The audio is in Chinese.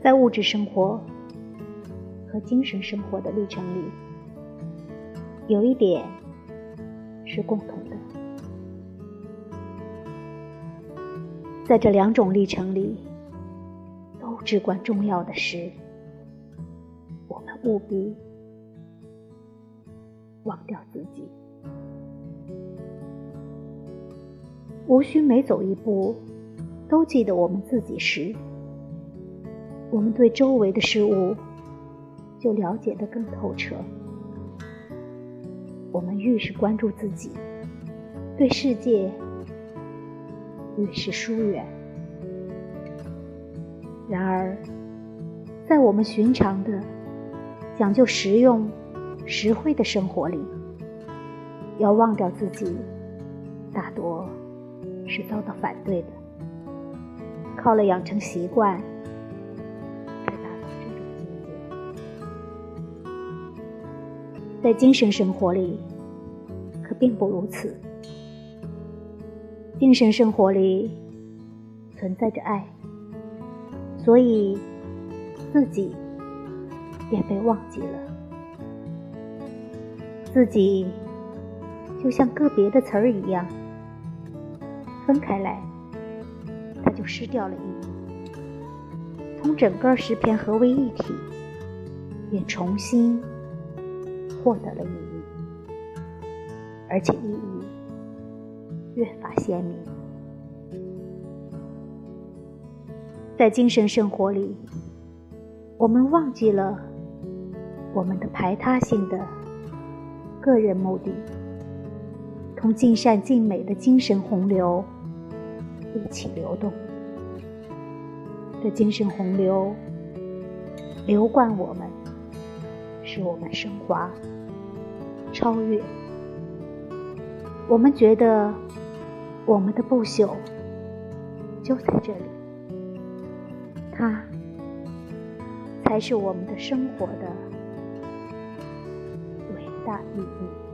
在物质生活和精神生活的历程里，有一点是共同的。在这两种历程里，都至关重要的是，我们务必忘掉自己，无需每走一步都记得我们自己时，我们对周围的事物就了解得更透彻。我们越是关注自己，对世界越是疏远。然而，在我们寻常的、讲究实用、实惠的生活里，要忘掉自己，大多是遭到反对的。靠了养成习惯，在精神生活里，可并不如此。精神生活里存在着爱，所以自己也被忘记了。自己就像个别的词儿一样，分开来，它就失掉了意义；从整个诗篇合为一体，也重新获得了意义，而且意义越发鲜明。在精神生活里，我们忘记了我们的排他性的个人目的，同尽善尽美的精神洪流一起流动。这精神洪流流贯我们，使我们升华、超越。我们觉得我们的不朽就在这里，它才是我们的生活的伟大意义。